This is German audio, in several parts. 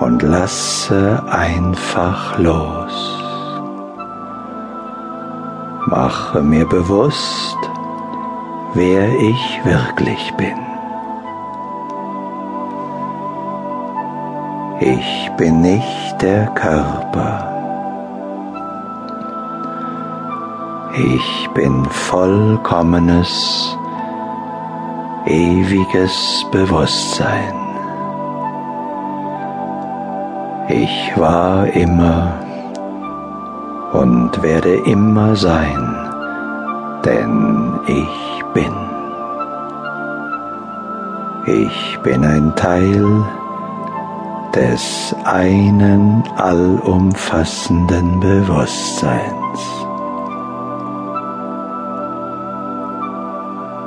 und lasse einfach los. Mache mir bewusst, wer ich wirklich bin. Ich bin nicht der Körper. Ich bin vollkommenes, ewiges Bewusstsein. Ich war immer und werde immer sein, denn ich bin. Ich bin ein Teil des einen allumfassenden Bewusstseins.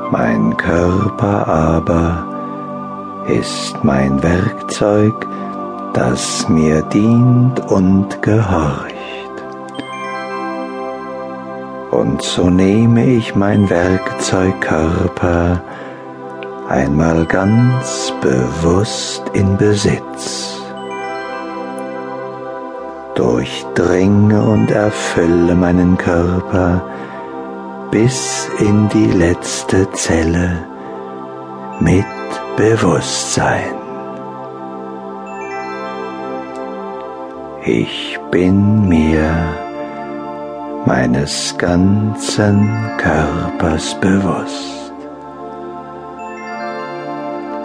Mein Körper aber ist mein Werkzeug, das mir dient und gehorcht. Und so nehme ich mein Werkzeugkörper einmal ganz bewusst in Besitz. Durchdringe und erfülle meinen Körper bis in die letzte Zelle mit Bewusstsein. Ich bin mir meines ganzen Körpers bewusst.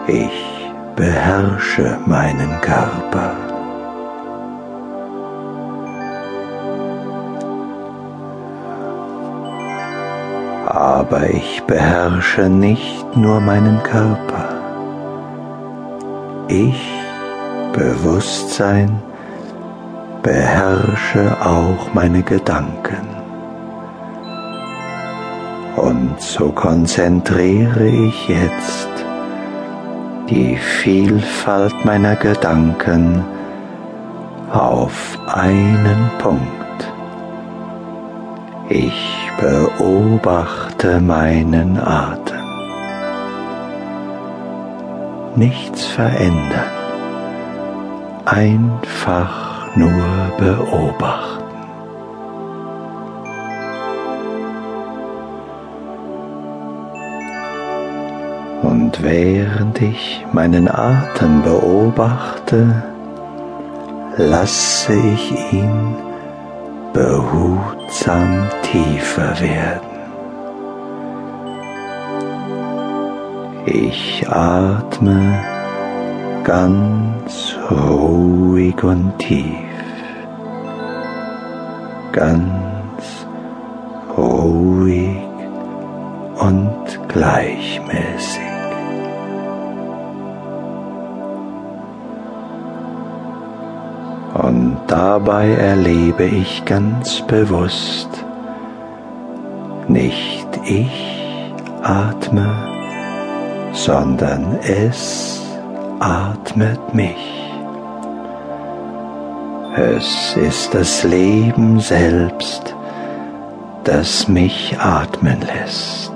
Ich beherrsche meinen Körper. Aber ich beherrsche nicht nur meinen Körper. Ich, Bewusstsein, beherrsche auch meine Gedanken. Und so konzentriere ich jetzt die Vielfalt meiner Gedanken auf einen Punkt. Ich beobachte meinen Atem. Nichts verändern, einfach nur beobachten. Und während ich meinen Atem beobachte, lasse ich ihn behutsam tiefer werden. Ich atme ganz ruhig und tief, ganz ruhig und gleichmäßig. Und dabei erlebe ich ganz bewusst, nicht ich atme, sondern es atmet mich. Es ist das Leben selbst, das mich atmen lässt.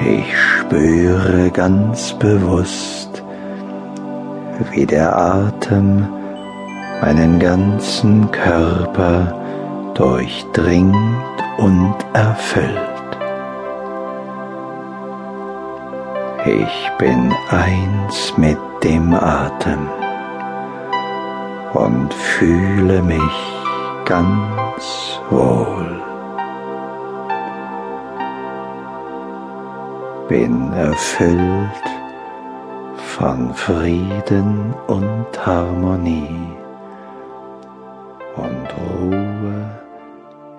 Ich spüre ganz bewusst, wie der Atem meinen ganzen Körper durchdringt und erfüllt. Ich bin eins mit dem Atem und fühle mich ganz wohl. Bin erfüllt von Frieden und Harmonie und Ruhe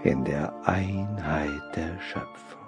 in der Einheit der Schöpfung.